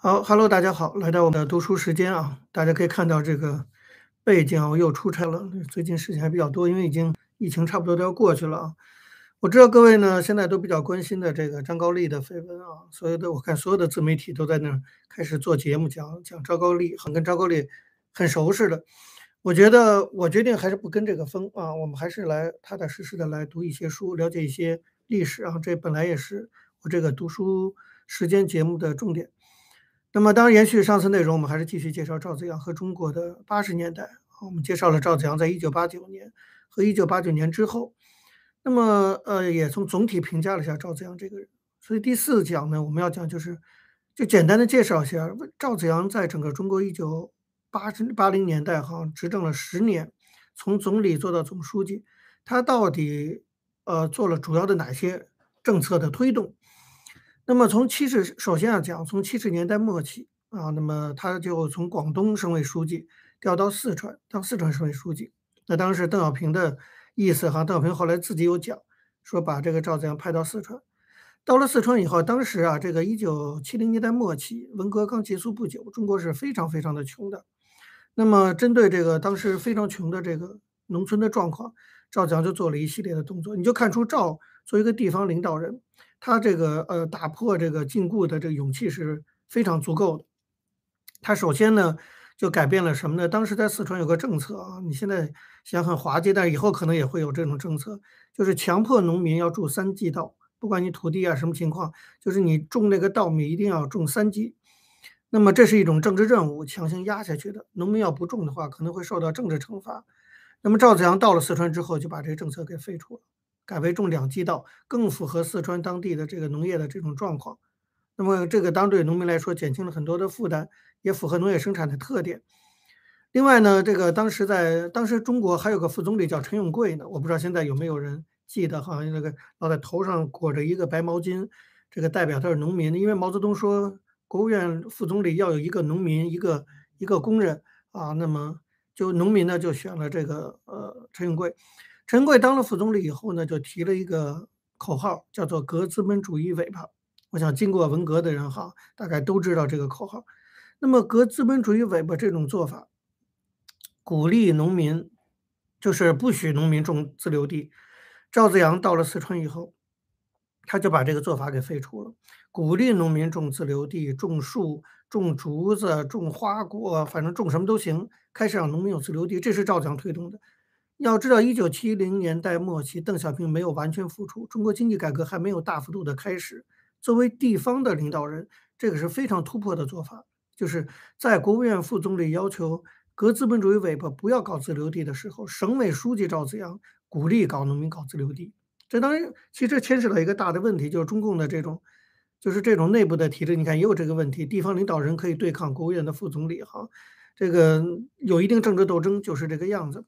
好，Hello，大家好，来到我们的读书时间啊，大家可以看到这个背景啊，我又出差了，最近事情还比较多，因为已经疫情差不多都要过去了啊。我知道各位呢现在都比较关心的这个张高丽的绯闻啊，所有的我看所有的自媒体都在那儿开始做节目讲讲张高丽，很跟张高丽很熟似的。我觉得我决定还是不跟这个风啊，我们还是来踏踏实实的来读一些书，了解一些历史啊，这本来也是我这个读书时间节目的重点。那么，当然延续上次内容，我们还是继续介绍赵子阳和中国的八十年代。我们介绍了赵子阳在一九八九年和一九八九年之后。那么，呃，也从总体评价了一下赵子阳这个人。所以第四讲呢，我们要讲就是，就简单的介绍一下赵子阳在整个中国一九八十八零年代哈执政了十年，从总理做到总书记，他到底呃做了主要的哪些政策的推动？那么从七十，首先要讲从七十年代末期啊，那么他就从广东省委书记调到四川当四川省委书记。那当时邓小平的意思哈，邓小平后来自己有讲，说把这个赵子阳派到四川。到了四川以后，当时啊，这个一九七零年代末期，文革刚结束不久，中国是非常非常的穷的。那么针对这个当时非常穷的这个农村的状况，赵子阳就做了一系列的动作。你就看出赵作为一个地方领导人。他这个呃打破这个禁锢的这个勇气是非常足够的。他首先呢就改变了什么呢？当时在四川有个政策啊，你现在想很滑稽，但是以后可能也会有这种政策，就是强迫农民要种三季稻，不管你土地啊什么情况，就是你种那个稻米一定要种三季。那么这是一种政治任务，强行压下去的。农民要不种的话，可能会受到政治惩罚。那么赵子阳到了四川之后，就把这个政策给废除了。改为种两季稻，更符合四川当地的这个农业的这种状况。那么这个当对农民来说减轻了很多的负担，也符合农业生产的特点。另外呢，这个当时在当时中国还有个副总理叫陈永贵呢，我不知道现在有没有人记得，好像那个老在头上裹着一个白毛巾，这个代表他是农民。因为毛泽东说国务院副总理要有一个农民，一个一个工人啊，那么就农民呢就选了这个呃陈永贵。陈贵当了副总理以后呢，就提了一个口号，叫做“革资本主义尾巴”。我想，经过文革的人哈，大概都知道这个口号。那么，革资本主义尾巴这种做法，鼓励农民，就是不许农民种自留地。赵子阳到了四川以后，他就把这个做法给废除了，鼓励农民种自留地、种树、种竹子、种花果，反正种什么都行，开始让农民有自留地。这是赵子阳推动的。要知道，一九七零年代末期，邓小平没有完全复出，中国经济改革还没有大幅度的开始。作为地方的领导人，这个是非常突破的做法。就是在国务院副总理要求革资本主义尾巴不要搞自留地的时候，省委书记赵紫阳鼓励搞农民搞自留地。这当然，其实牵涉到一个大的问题，就是中共的这种，就是这种内部的体制。你看，也有这个问题，地方领导人可以对抗国务院的副总理，哈，这个有一定政治斗争，就是这个样子。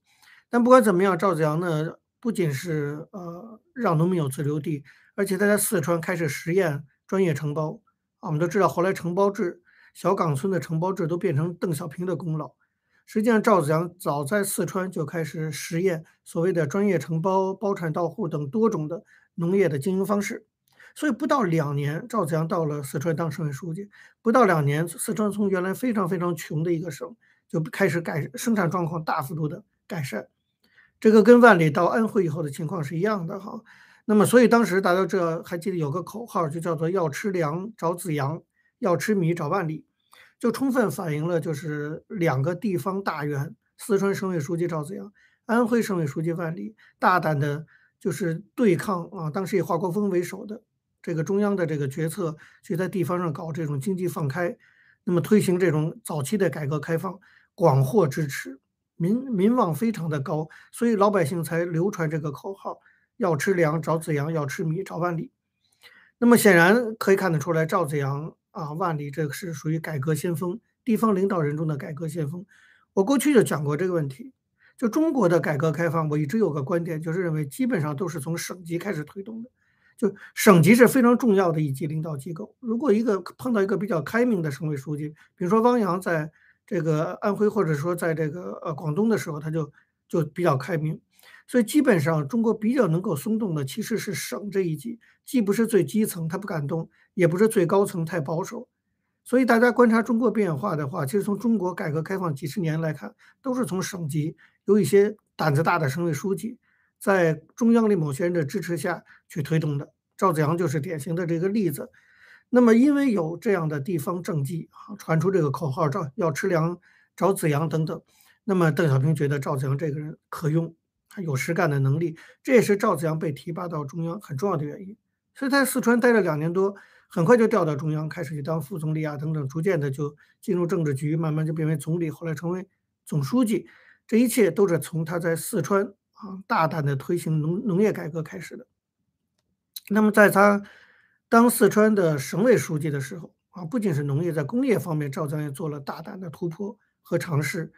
但不管怎么样，赵子阳呢，不仅是呃让农民有自留地，而且他在四川开始实验专业承包。我们都知道，后来承包制、小岗村的承包制都变成邓小平的功劳。实际上，赵子阳早在四川就开始实验所谓的专业承包、包产到户等多种的农业的经营方式。所以，不到两年，赵子阳到了四川当省委书记。不到两年，四川从原来非常非常穷的一个省，就开始改生产状况大幅度的改善。这个跟万里到安徽以后的情况是一样的哈，那么所以当时大家这还记得有个口号就叫做要吃粮找子阳，要吃米找万里，就充分反映了就是两个地方大员，四川省委书记赵子阳，安徽省委书记万里，大胆的就是对抗啊，当时以华国锋为首的这个中央的这个决策，去在地方上搞这种经济放开，那么推行这种早期的改革开放，广获支持。民民望非常的高，所以老百姓才流传这个口号：要吃粮找子阳，要吃米找万里。那么显然可以看得出来，赵子阳啊，万里这个是属于改革先锋，地方领导人中的改革先锋。我过去就讲过这个问题，就中国的改革开放，我一直有个观点，就是认为基本上都是从省级开始推动的，就省级是非常重要的一级领导机构。如果一个碰到一个比较开明的省委书记，比如说汪洋在。这个安徽或者说在这个呃广东的时候，他就就比较开明，所以基本上中国比较能够松动的其实是省这一级，既不是最基层他不敢动，也不是最高层太保守，所以大家观察中国变化的话，其实从中国改革开放几十年来看，都是从省级有一些胆子大的省委书记，在中央的某些人的支持下去推动的。赵子阳就是典型的这个例子。那么因为有这样的地方政绩啊，传出这个口号，赵要吃粮找子阳等等。那么邓小平觉得赵子阳这个人可用，他有实干的能力，这也是赵子阳被提拔到中央很重要的原因。所以他在四川待了两年多。很快就调到中央，开始去当副总理啊，等等，逐渐的就进入政治局，慢慢就变为总理，后来成为总书记。这一切都是从他在四川啊大胆的推行农农业改革开始的。那么在他当四川的省委书记的时候啊，不仅是农业，在工业方面，赵江也做了大胆的突破和尝试。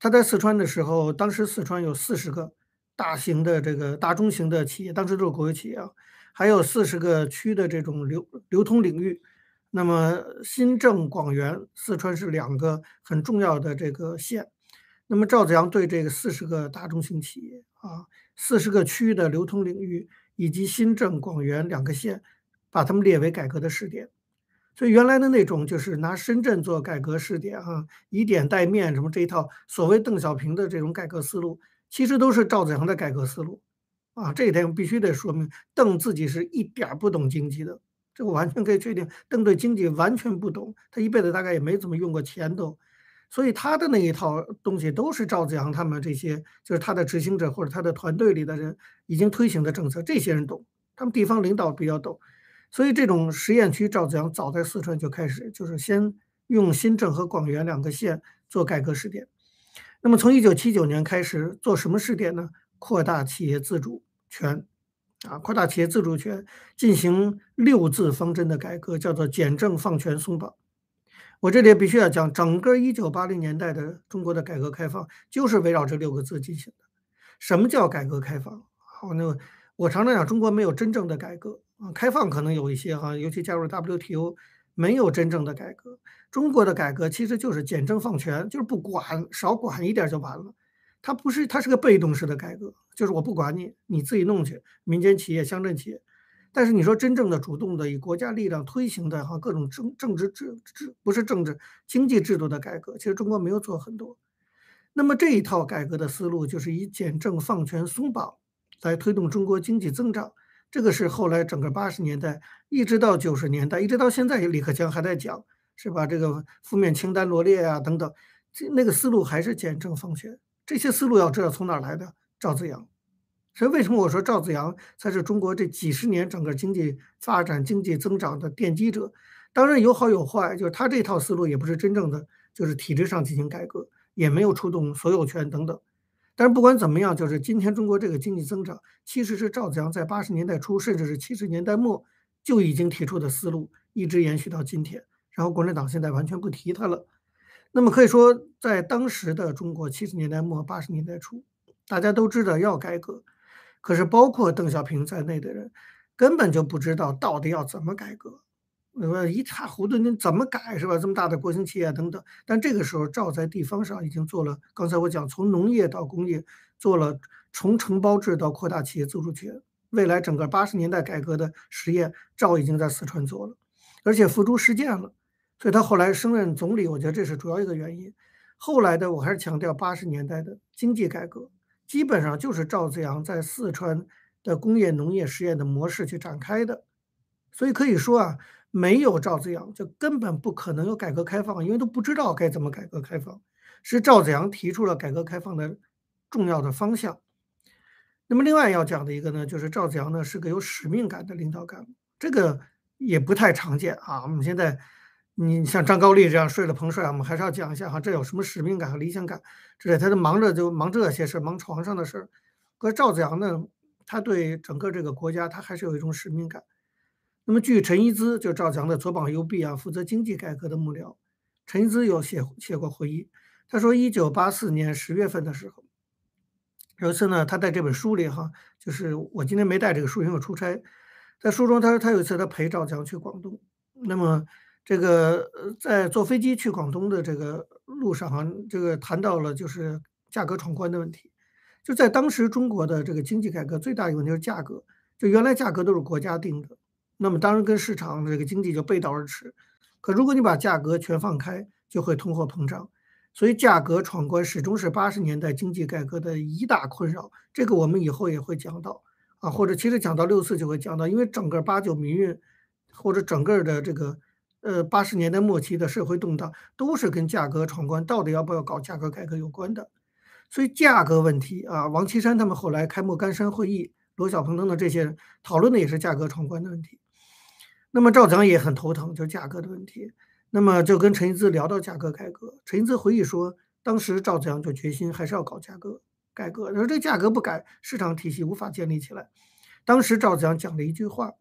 他在四川的时候，当时四川有四十个大型的这个大中型的企业，当时都是国有企业啊。还有四十个区的这种流流通领域，那么新郑、广元、四川是两个很重要的这个县。那么赵子阳对这个四十个大中型企业啊，四十个区域的流通领域以及新郑、广元两个县，把他们列为改革的试点。所以原来的那种就是拿深圳做改革试点啊，以点带面什么这一套所谓邓小平的这种改革思路，其实都是赵子阳的改革思路。啊，这一点必须得说明，邓自己是一点不懂经济的，这个完全可以确定，邓对经济完全不懂，他一辈子大概也没怎么用过钱都，所以他的那一套东西都是赵子阳他们这些，就是他的执行者或者他的团队里的人已经推行的政策，这些人懂，他们地方领导比较懂，所以这种实验区，赵子阳早在四川就开始，就是先用新郑和广元两个县做改革试点，那么从一九七九年开始做什么试点呢？扩大企业自主。权，啊，扩大企业自主权，进行六字方针的改革，叫做简政放权松绑。我这里必须要讲，整个一九八零年代的中国的改革开放就是围绕这六个字进行的。什么叫改革开放？好，那我常常讲，中国没有真正的改革啊，开放可能有一些哈，尤其加入 WTO，没有真正的改革。中国的改革其实就是简政放权，就是不管，少管一点就完了。它不是，它是个被动式的改革，就是我不管你，你自己弄去，民间企业、乡镇企业。但是你说真正的主动的以国家力量推行的哈各种政政治制制不是政治经济制度的改革，其实中国没有做很多。那么这一套改革的思路就是以简政放权松绑来推动中国经济增长。这个是后来整个八十年代一直到九十年代，一直到现在，李克强还在讲，是吧？这个负面清单罗列啊等等，这那个思路还是简政放权。这些思路要知道从哪来的？赵子阳，所以为什么我说赵子阳才是中国这几十年整个经济发展、经济增长的奠基者？当然有好有坏，就是他这套思路也不是真正的，就是体制上进行改革，也没有触动所有权等等。但是不管怎么样，就是今天中国这个经济增长，其实是赵子阳在八十年代初，甚至是七十年代末就已经提出的思路，一直延续到今天。然后国民党现在完全不提他了。那么可以说，在当时的中国七十年代末八十年代初，大家都知道要改革，可是包括邓小平在内的人根本就不知道到底要怎么改革，一塌糊涂，你怎么改是吧？这么大的国营企业等等。但这个时候，赵在地方上已经做了，刚才我讲从农业到工业，做了从承包制到扩大企业自主权，未来整个八十年代改革的实验，赵已经在四川做了，而且付诸实践了。所以他后来升任总理，我觉得这是主要一个原因。后来的我还是强调八十年代的经济改革，基本上就是赵子阳在四川的工业农业实验的模式去展开的。所以可以说啊，没有赵子阳就根本不可能有改革开放，因为都不知道该怎么改革开放。是赵子阳提出了改革开放的重要的方向。那么另外要讲的一个呢，就是赵子阳呢是个有使命感的领导干部，这个也不太常见啊。我们现在。你像张高丽这样睡了彭帅，我们还是要讲一下哈，这有什么使命感和理想感之类，他就忙着就忙这些事忙床上的事儿。可赵子阳呢，他对整个这个国家，他还是有一种使命感。那么据陈一之，就赵强的左膀右臂啊，负责经济改革的幕僚，陈一之有写写过回忆，他说，一九八四年十月份的时候，有一次呢，他在这本书里哈，就是我今天没带这个书，因为我出差，在书中他说他有一次他陪赵强去广东，那么。这个，在坐飞机去广东的这个路上哈，这个谈到了就是价格闯关的问题。就在当时中国的这个经济改革最大一个问题就是价格，就原来价格都是国家定的，那么当然跟市场的这个经济就背道而驰。可如果你把价格全放开，就会通货膨胀。所以价格闯关始终是八十年代经济改革的一大困扰。这个我们以后也会讲到啊，或者其实讲到六四就会讲到，因为整个八九民运或者整个的这个呃八十年代末期的社会动荡，都是跟价格闯关到底要不要搞价格改革有关的。所以价格问题啊，王岐山他们后来开莫干山会议，罗小鹏等等这些人讨论的也是价格闯关的问题。那么赵子阳也很头疼，就价格的问题。那么就跟陈一之聊到价格改革，陈一之回忆说，当时赵子阳就决心还是要搞价格改革，说这价格不改，市场体系无法建立起来。当时赵子阳讲了一句话，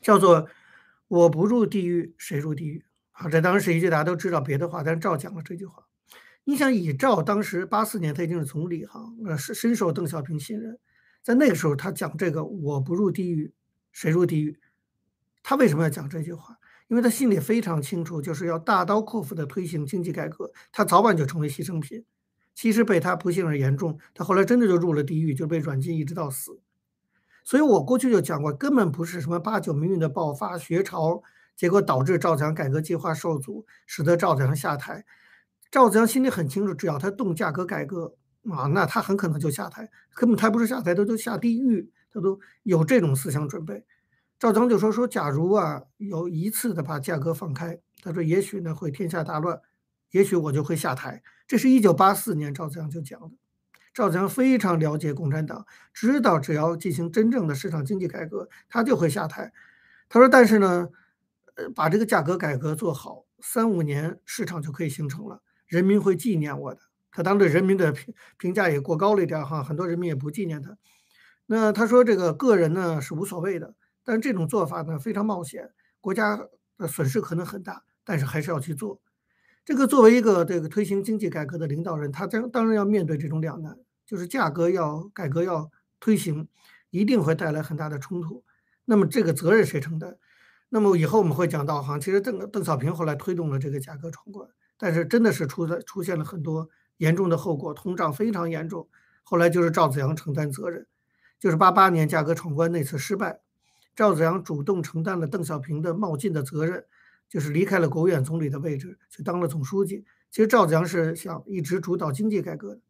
叫做“我不入地狱，谁入地狱？”啊，这当然是一句大家都知道别的话，但是赵讲了这句话。你想，以赵当时八四年他已经是总理哈，呃，是深受邓小平信任，在那个时候他讲这个“我不入地狱，谁入地狱”，他为什么要讲这句话？因为他心里非常清楚，就是要大刀阔斧地推行经济改革，他早晚就成为牺牲品。其实被他不幸而言中，他后来真的就入了地狱，就被软禁一直到死。所以我过去就讲过，根本不是什么八九民运的爆发、学潮，结果导致赵子阳改革计划受阻，使得赵子阳下台。赵子阳心里很清楚，只要他动价格改革啊，那他很可能就下台。根本他不是下台，他都下地狱，他都有这种思想准备。赵章就说：“说假如啊，有一次的把价格放开，他说也许呢会天下大乱，也许我就会下台。”这是一九八四年赵子阳就讲的。赵子阳非常了解共产党，知道只要进行真正的市场经济改革，他就会下台。他说：“但是呢，呃，把这个价格改革做好，三五年市场就可以形成了，人民会纪念我的。”他当对人民的评评价也过高了一点哈，很多人民也不纪念他。那他说这个个人呢是无所谓的。但这种做法呢非常冒险，国家的损失可能很大，但是还是要去做。这个作为一个这个推行经济改革的领导人，他当当然要面对这种两难，就是价格要改革要推行，一定会带来很大的冲突。那么这个责任谁承担？那么以后我们会讲到哈，其实邓邓小平后来推动了这个价格闯关，但是真的是出了出现了很多严重的后果，通胀非常严重。后来就是赵紫阳承担责任，就是八八年价格闯关那次失败。赵子阳主动承担了邓小平的冒进的责任，就是离开了国务院总理的位置，去当了总书记。其实赵子阳是想一直主导经济改革的，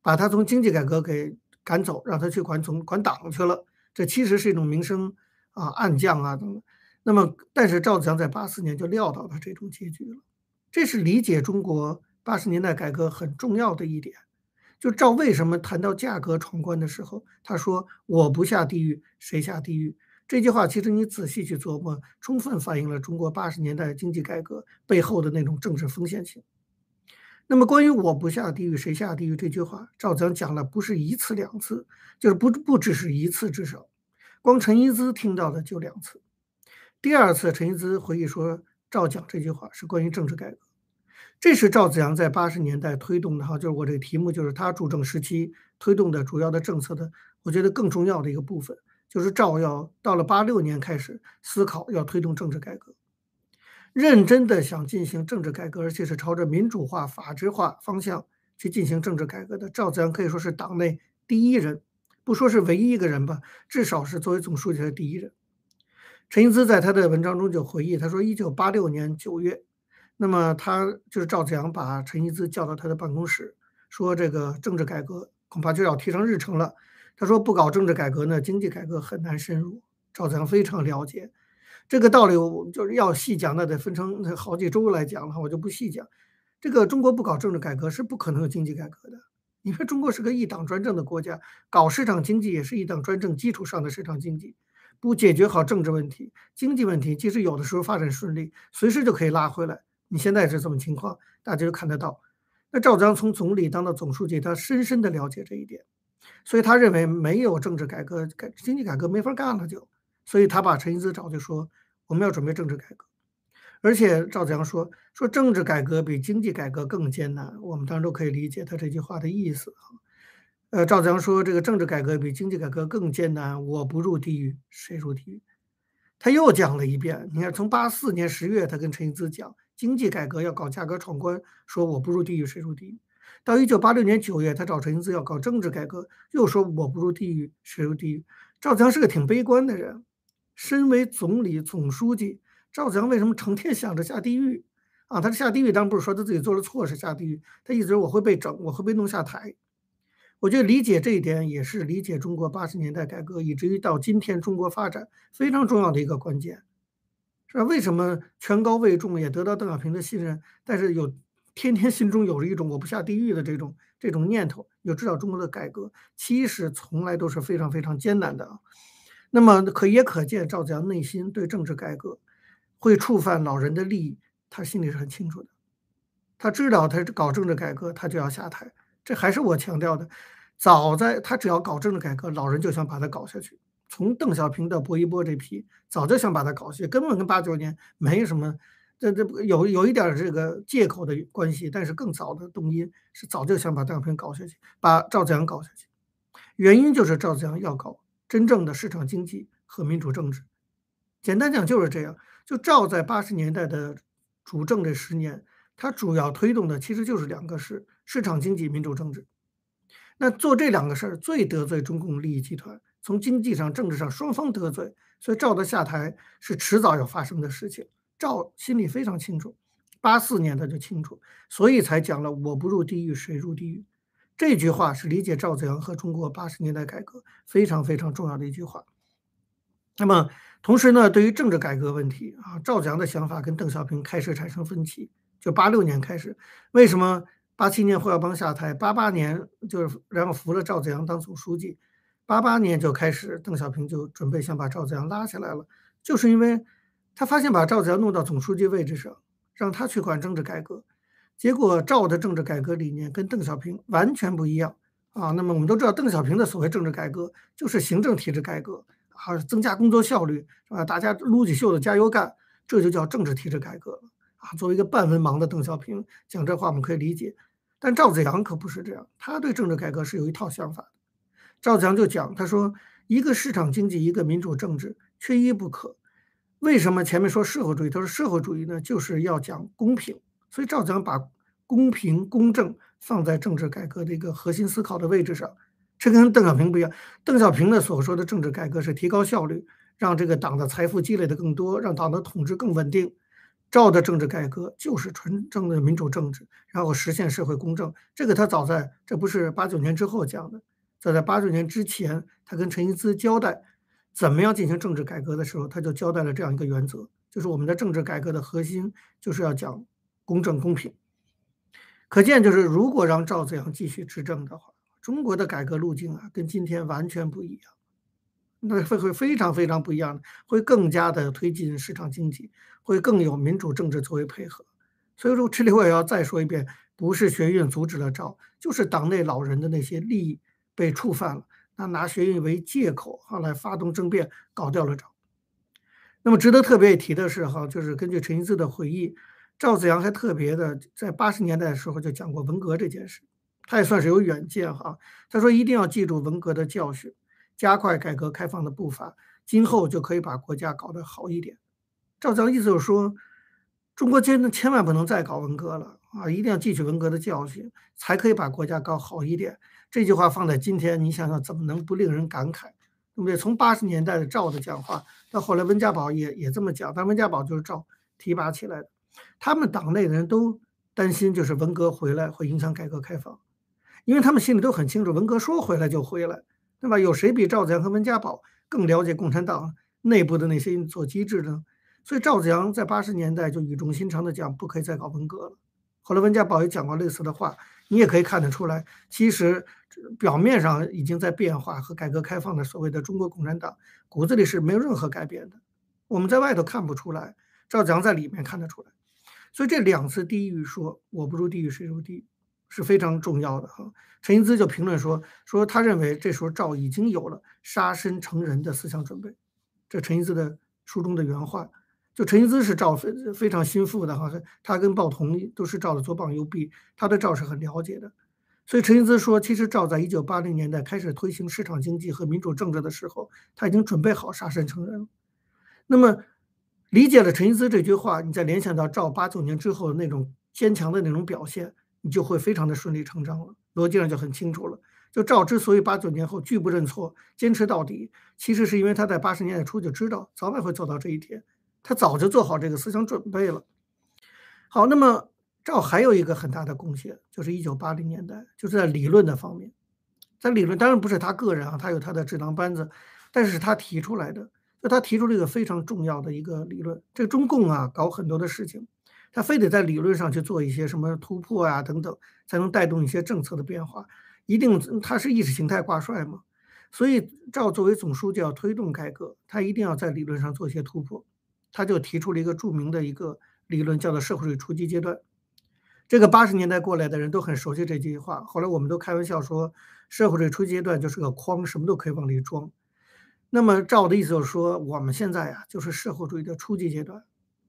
把他从经济改革给赶走，让他去管总管党去了。这其实是一种名声啊暗降啊等等。那么，但是赵子阳在八四年就料到了这种结局了。这是理解中国八十年代改革很重要的一点。就赵为什么谈到价格闯关的时候，他说：“我不下地狱，谁下地狱？”这句话其实你仔细去琢磨，充分反映了中国八十年代经济改革背后的那种政治风险性。那么，关于“我不下地狱，谁下地狱”这句话，赵子阳讲了不是一次两次，就是不不只是一次，至少光陈一之听到的就两次。第二次，陈一之回忆说，赵讲这句话是关于政治改革。这是赵子阳在八十年代推动的哈，就是我这个题目就是他主政时期推动的主要的政策的，我觉得更重要的一个部分。就是赵要到了八六年开始思考要推动政治改革，认真的想进行政治改革，而且是朝着民主化、法治化方向去进行政治改革的。赵子阳可以说是党内第一人，不说是唯一一个人吧，至少是作为总书记的第一人。陈英姿在他的文章中就回忆，他说，一九八六年九月，那么他就是赵子阳把陈英姿叫到他的办公室，说这个政治改革恐怕就要提上日程了。他说：“不搞政治改革呢，经济改革很难深入。”赵子阳非常了解这个道理，我就是要细讲，那得分成好几周来讲了，我就不细讲。这个中国不搞政治改革是不可能有经济改革的。你看，中国是个一党专政的国家，搞市场经济也是一党专政基础上的市场经济，不解决好政治问题、经济问题，即使有的时候发展顺利，随时就可以拉回来。你现在是这么情况，大家就看得到。那赵子阳从总理当到总书记，他深深的了解这一点。所以他认为没有政治改革，改经济改革没法干了就，所以他把陈一之找就说我们要准备政治改革，而且赵子阳说说政治改革比经济改革更艰难，我们当然都可以理解他这句话的意思啊。呃，赵子阳说这个政治改革比经济改革更艰难，我不入地狱谁入地狱？他又讲了一遍，你看从八四年十月他跟陈一之讲经济改革要搞价格闯关，说我不入地狱谁入地狱？到一九八六年九月，他找陈英姿要搞政治改革，又说我不入地狱谁入地狱？赵子阳是个挺悲观的人，身为总理、总书记，赵子阳为什么成天想着下地狱啊？他下地狱当然不是说他自己做了错事下地狱，他意思是我会被整，我会被弄下台。我觉得理解这一点也是理解中国八十年代改革，以至于到今天中国发展非常重要的一个关键，是吧？为什么权高位重也得到邓小平的信任，但是有天天心中有着一种我不下地狱的这种这种念头，就知道中国的改革其实从来都是非常非常艰难的啊。那么可也可见赵子阳内心对政治改革会触犯老人的利益，他心里是很清楚的，他知道他搞政治改革他就要下台。这还是我强调的，早在他只要搞政治改革，老人就想把他搞下去。从邓小平到薄一波这批，早就想把他搞下去，根本跟八九年没什么，这这有有一点这个借口的关系，但是更早的动因是早就想把邓小平搞下去，把赵子阳搞下去。原因就是赵子阳要搞真正的市场经济和民主政治。简单讲就是这样。就赵在八十年代的主政这十年，他主要推动的其实就是两个事。市场经济、民主政治，那做这两个事儿最得罪中共利益集团，从经济上、政治上双方得罪，所以赵的下台是迟早要发生的事情。赵心里非常清楚，八四年他就清楚，所以才讲了“我不入地狱，谁入地狱”这句话是理解赵子阳和中国八十年代改革非常非常重要的一句话。那么，同时呢，对于政治改革问题啊，赵子阳的想法跟邓小平开始产生分歧，就八六年开始，为什么？八七年胡耀邦下台，八八年就是然后扶了赵子阳当总书记，八八年就开始邓小平就准备想把赵子阳拉下来了，就是因为他发现把赵子阳弄到总书记位置上，让他去管政治改革，结果赵的政治改革理念跟邓小平完全不一样啊。那么我们都知道，邓小平的所谓政治改革就是行政体制改革啊，增加工作效率是吧？大家撸起袖子加油干，这就叫政治体制改革啊。作为一个半文盲的邓小平讲这话，我们可以理解。但赵子阳可不是这样，他对政治改革是有一套想法的。赵子阳就讲，他说一个市场经济，一个民主政治，缺一不可。为什么前面说社会主义？他说社会主义呢，就是要讲公平。所以赵子阳把公平公正放在政治改革的一个核心思考的位置上。这跟邓小平不一样。邓小平的所说的政治改革是提高效率，让这个党的财富积累的更多，让党的统治更稳定。赵的政治改革就是纯正的民主政治，然后实现社会公正。这个他早在这不是八九年之后讲的，早在八九年之前，他跟陈寅恣交代怎么样进行政治改革的时候，他就交代了这样一个原则：就是我们的政治改革的核心就是要讲公正公平。可见，就是如果让赵子阳继续执政的话，中国的改革路径啊，跟今天完全不一样。那会会非常非常不一样的，会更加的推进市场经济，会更有民主政治作为配合。所以说，这里我也要再说一遍，不是学院阻止了赵，就是党内老人的那些利益被触犯了，他拿学运为借口后来发动政变，搞掉了赵。那么值得特别提的是哈，就是根据陈寅恣的回忆，赵子阳还特别的在八十年代的时候就讲过文革这件事，他也算是有远见哈。他说一定要记住文革的教训。加快改革开放的步伐，今后就可以把国家搞得好一点。赵子阳意思就是说，中国千千万不能再搞文革了啊，一定要汲取文革的教训，才可以把国家搞好一点。这句话放在今天，你想想怎么能不令人感慨，对不对？从八十年代的赵的讲话，到后来温家宝也也这么讲，但温家宝就是赵提拔起来的。他们党内的人都担心，就是文革回来会影响改革开放，因为他们心里都很清楚，文革说回来就回来。对吧？有谁比赵子阳和温家宝更了解共产党内部的那些运作机制呢？所以赵子阳在八十年代就语重心长地讲，不可以再搞文革了。后来温家宝也讲过类似的话，你也可以看得出来，其实表面上已经在变化和改革开放的所谓的中国共产党骨子里是没有任何改变的。我们在外头看不出来，赵子阳在里面看得出来。所以这两次地狱说，我不入地狱谁入地狱？是非常重要的哈。陈寅恣就评论说，说他认为这时候赵已经有了杀身成仁的思想准备。这陈寅恣的书中的原话，就陈寅恣是赵非非常心腹的哈，他跟鲍同都是赵的左膀右臂，他对赵是很了解的。所以陈寅恣说，其实赵在一九八零年代开始推行市场经济和民主政治的时候，他已经准备好杀身成仁。那么理解了陈寅恣这句话，你再联想到赵八九年之后的那种坚强的那种表现。你就会非常的顺理成章了，逻辑上就很清楚了。就赵之所以八九年后拒不认错，坚持到底，其实是因为他在八十年代初就知道早晚会走到这一天，他早就做好这个思想准备了。好，那么赵还有一个很大的贡献，就是一九八零年代，就是在理论的方面，在理论当然不是他个人啊，他有他的智囊班子，但是他提出来的，就他提出了一个非常重要的一个理论。这个中共啊，搞很多的事情，他非得在理论上去做一些什么突破啊等等，才能带动一些政策的变化。一定他是意识形态挂帅嘛，所以赵作为总书记要推动改革，他一定要在理论上做一些突破，他就提出了一个著名的一个理论，叫做社会主义初级阶段。这个八十年代过来的人都很熟悉这句话。后来我们都开玩笑说，社会主义初级阶段就是个筐，什么都可以往里装。那么照我的意思就是说，我们现在呀就是社会主义的初级阶段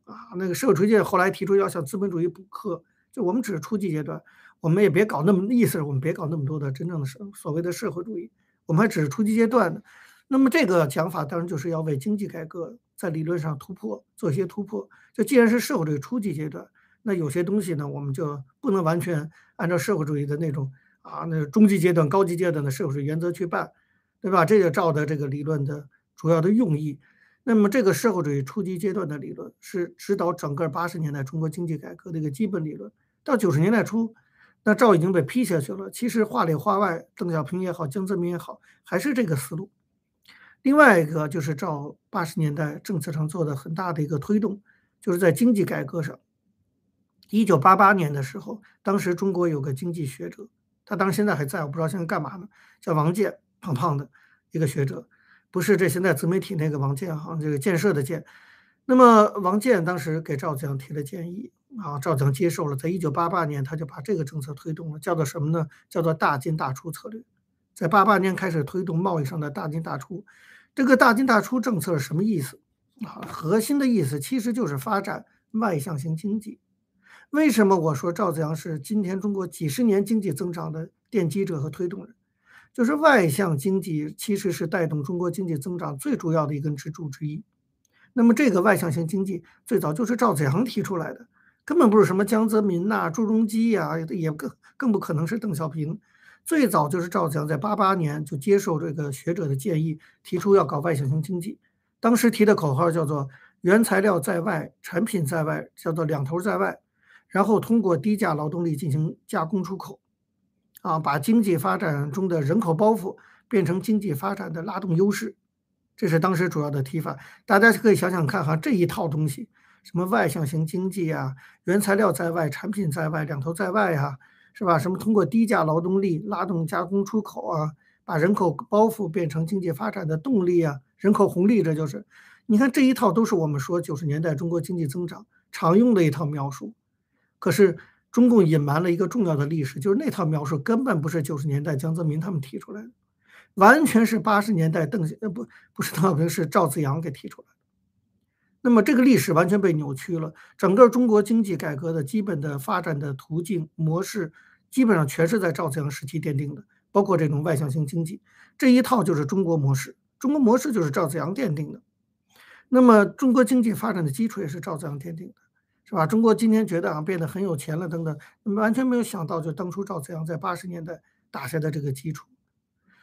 啊。那个社会主义后来提出要向资本主义补课，就我们只是初级阶段。我们也别搞那么意思，我们别搞那么多的真正的社所谓的社会主义，我们还只是初级阶段。那么这个讲法当然就是要为经济改革在理论上突破做一些突破。就既然是社会主义初级阶段，那有些东西呢，我们就不能完全按照社会主义的那种啊，那中级阶段、高级阶段的社会主义原则去办，对吧？这就照的这个理论的主要的用意。那么这个社会主义初级阶段的理论是指导整个八十年代中国经济改革的一个基本理论。到九十年代初。那赵已经被批下去了。其实话里话外，邓小平也好，江泽民也好，还是这个思路。另外一个就是赵八十年代政策上做的很大的一个推动，就是在经济改革上。一九八八年的时候，当时中国有个经济学者，他当时现在还在，我不知道现在干嘛呢，叫王健，胖胖的一个学者，不是这现在自媒体那个王健哈，这个建设的建。那么王健当时给赵子阳提了建议。啊，赵子阳接受了，在一九八八年，他就把这个政策推动了，叫做什么呢？叫做大进大出策略。在八八年开始推动贸易上的大进大出。这个大进大出政策是什么意思？啊，核心的意思其实就是发展外向型经济。为什么我说赵子阳是今天中国几十年经济增长的奠基者和推动人？就是外向经济其实是带动中国经济增长最主要的一根支柱之一。那么这个外向型经济最早就是赵子阳提出来的。根本不是什么江泽民呐、朱镕基呀，也更更不可能是邓小平。最早就是赵子阳在八八年就接受这个学者的建议，提出要搞外向型经济。当时提的口号叫做“原材料在外，产品在外”，叫做两头在外。然后通过低价劳动力进行加工出口，啊，把经济发展中的人口包袱变成经济发展的拉动优势。这是当时主要的提法。大家可以想想看哈，这一套东西。什么外向型经济啊，原材料在外，产品在外，两头在外呀，是吧？什么通过低价劳动力拉动加工出口啊，把人口包袱变成经济发展的动力啊，人口红利，这就是。你看这一套都是我们说九十年代中国经济增长常用的一套描述。可是中共隐瞒了一个重要的历史，就是那套描述根本不是九十年代江泽民他们提出来的，完全是八十年代邓呃不不是邓小平是赵紫阳给提出来的。那么这个历史完全被扭曲了，整个中国经济改革的基本的发展的途径模式，基本上全是在赵子阳时期奠定的，包括这种外向型经济这一套就是中国模式，中国模式就是赵子阳奠定的。那么中国经济发展的基础也是赵子阳奠定的，是吧？中国今天觉得啊变得很有钱了等等，完全没有想到就当初赵子阳在八十年代打下的这个基础。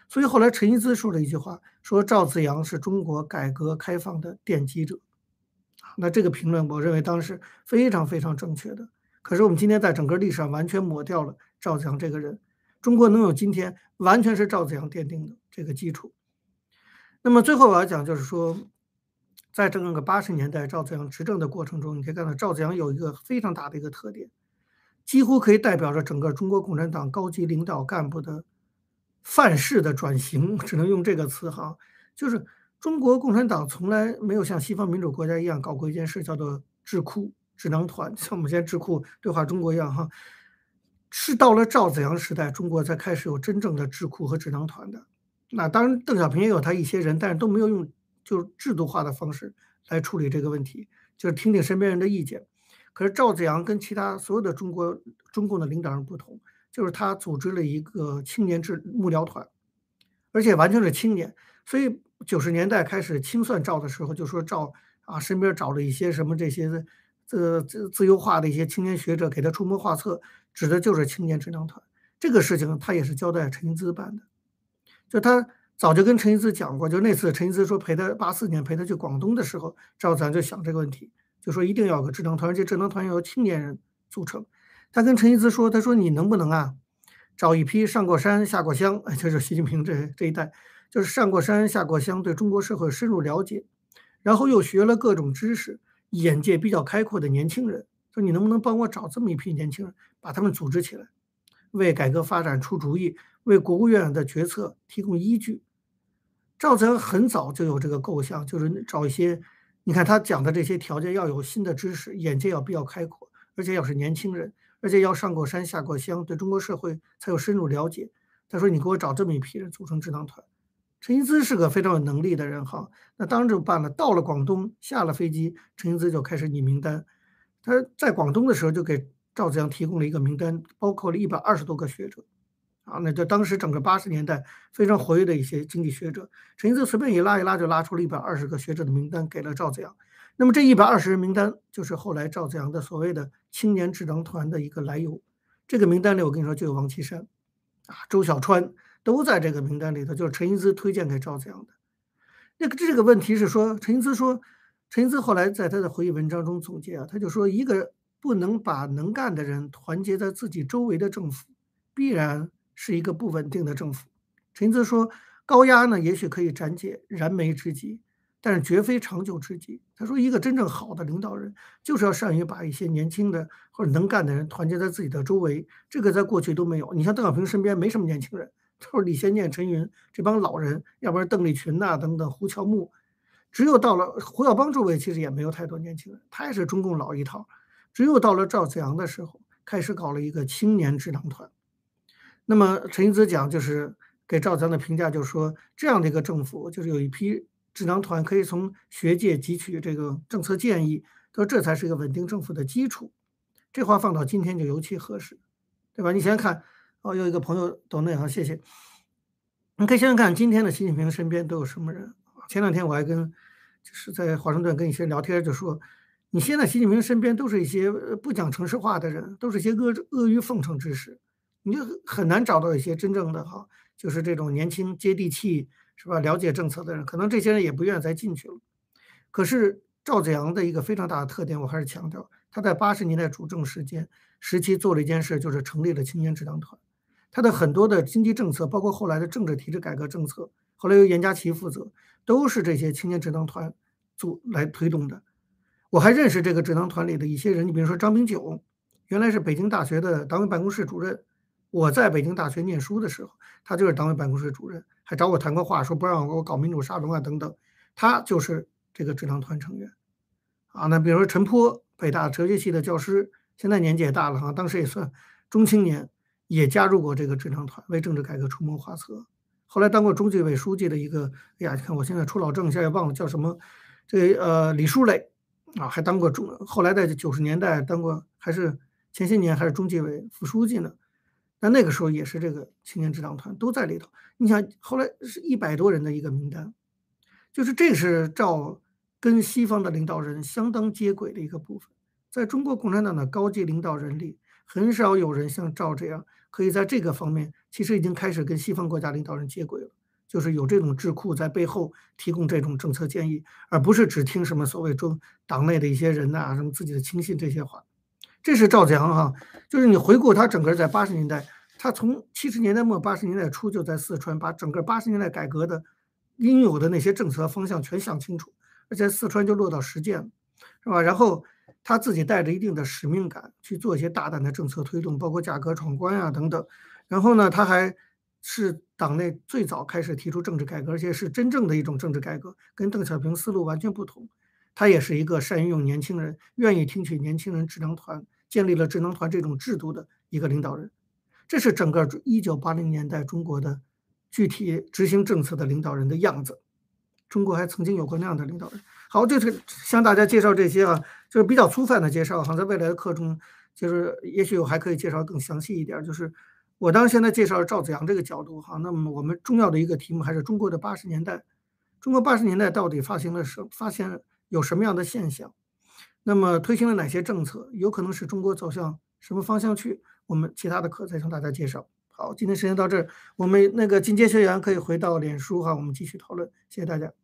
所以后来陈一兹说了一句话，说赵子阳是中国改革开放的奠基者。那这个评论，我认为当时非常非常正确的。可是我们今天在整个历史上完全抹掉了赵子阳这个人。中国能有今天，完全是赵子阳奠定的这个基础。那么最后我要讲，就是说，在整个八十年代赵子阳执政的过程中，你可以看到赵子阳有一个非常大的一个特点，几乎可以代表着整个中国共产党高级领导干部的范式的转型，只能用这个词哈，就是。中国共产党从来没有像西方民主国家一样搞过一件事，叫做智库、智囊团，像我们现在智库对话中国一样，哈，是到了赵子阳时代，中国才开始有真正的智库和智囊团的。那当然，邓小平也有他一些人，但是都没有用就是制度化的方式来处理这个问题，就是听听身边人的意见。可是赵子阳跟其他所有的中国中共的领导人不同，就是他组织了一个青年智幕僚团，而且完全是青年，所以。九十年代开始清算赵的时候，就说赵啊身边找了一些什么这些自自自由化的一些青年学者给他出谋划策，指的就是青年智囊团。这个事情他也是交代陈一兹办的，就他早就跟陈一之讲过，就那次陈一之说陪他八四年陪他去广东的时候，赵子阳就想这个问题，就说一定要有个智囊团，而且智囊团要由青年人组成。他跟陈一兹说，他说你能不能啊，找一批上过山下过乡，就是习近平这这一代，就是上过山下过乡，对中国社会深入了解，然后又学了各种知识，眼界比较开阔的年轻人，说你能不能帮我找这么一批年轻人，把他们组织起来，为改革发展出主意。为国务院的决策提供依据，赵子阳很早就有这个构想，就是找一些，你看他讲的这些条件，要有新的知识，眼界要比较开阔，而且要是年轻人，而且要上过山下过乡，对中国社会才有深入了解。他说：“你给我找这么一批人组成智囊团。”陈英姿是个非常有能力的人哈，那当然就办了。到了广东，下了飞机，陈英姿就开始拟名单。他在广东的时候就给赵子阳提供了一个名单，包括了一百二十多个学者。啊，那就当时整个八十年代非常活跃的一些经济学者，陈一泽随便一拉一拉就拉出了一百二十个学者的名单给了赵子阳。那么这一百二十人名单就是后来赵子阳的所谓的青年智囊团的一个来由。这个名单里我跟你说就有王岐山，啊，周小川都在这个名单里头，就是陈一之推荐给赵子阳的。那个这个问题是说，陈一之说，陈一之后来在他的回忆文章中总结啊，他就说一个不能把能干的人团结在自己周围的政府，必然。是一个不稳定的政府。陈子说：“高压呢，也许可以暂解燃眉之急，但是绝非长久之计。”他说：“一个真正好的领导人，就是要善于把一些年轻的或者能干的人团结在自己的周围。这个在过去都没有。你像邓小平身边没什么年轻人，都是李先念、陈云这帮老人，要不然邓丽群呐等等、胡乔木。只有到了胡耀邦周围，其实也没有太多年轻人，他也是中共老一套。只有到了赵子阳的时候，开始搞了一个青年智囊团。”那么陈一之讲就是给赵子阳的评价，就是说这样的一个政府，就是有一批智囊团可以从学界汲取这个政策建议，说这才是一个稳定政府的基础。这话放到今天就尤其合适，对吧？你想想看，哦，有一个朋友懂内行，谢谢。你可以想想看，今天的习近平身边都有什么人？前两天我还跟就是在华盛顿跟一些聊天，就说你现在习近平身边都是一些不讲城市话的人，都是一些阿阿谀奉承之士。你就很难找到一些真正的哈，就是这种年轻接地气，是吧？了解政策的人，可能这些人也不愿意再进去了。可是赵子阳的一个非常大的特点，我还是强调，他在八十年代主政时间时期做了一件事，就是成立了青年智囊团。他的很多的经济政策，包括后来的政治体制改革政策，后来由严家琪负责，都是这些青年智囊团组来推动的。我还认识这个智囊团里的一些人，你比如说张炳九，原来是北京大学的党委办公室主任。我在北京大学念书的时候，他就是党委办公室主任，还找我谈过话，说不让我搞民主沙龙啊等等。他就是这个智囊团成员啊。那比如说陈波，北大哲学系的教师，现在年纪也大了哈，当时也算中青年，也加入过这个智囊团，为政治改革出谋划策。后来当过中纪委书记的一个，哎呀，你看我现在出老政，现在忘了叫什么，这呃李书磊啊，还当过中，后来在九十年代当过，还是前些年还是中纪委副书记呢。那那个时候也是这个青年智囊团都在里头。你想，后来是一百多人的一个名单，就是这是赵跟西方的领导人相当接轨的一个部分。在中国共产党的高级领导人里，很少有人像赵这样，可以在这个方面其实已经开始跟西方国家领导人接轨了，就是有这种智库在背后提供这种政策建议，而不是只听什么所谓中党内的一些人呐，什么自己的亲信这些话。这是赵子阳哈，就是你回顾他整个在八十年代，他从七十年代末八十年代初就在四川把整个八十年代改革的应有的那些政策方向全想清楚，而且四川就落到实践了，是吧？然后他自己带着一定的使命感去做一些大胆的政策推动，包括价格闯关啊等等。然后呢，他还是党内最早开始提出政治改革，而且是真正的一种政治改革，跟邓小平思路完全不同。他也是一个善于用年轻人，愿意听取年轻人智囊团。建立了智囊团这种制度的一个领导人，这是整个一九八零年代中国的具体执行政策的领导人的样子。中国还曾经有过那样的领导人。好，就是向大家介绍这些啊，就是比较粗泛的介绍。哈，在未来的课中，就是也许我还可以介绍更详细一点。就是我当时现在介绍赵子阳这个角度哈，那么我们重要的一个题目还是中国的八十年代。中国八十年代到底发行了什？发现有什么样的现象？那么推行了哪些政策？有可能使中国走向什么方向去？我们其他的课再向大家介绍。好，今天时间到这儿，我们那个进阶学员可以回到脸书哈，我们继续讨论，谢谢大家。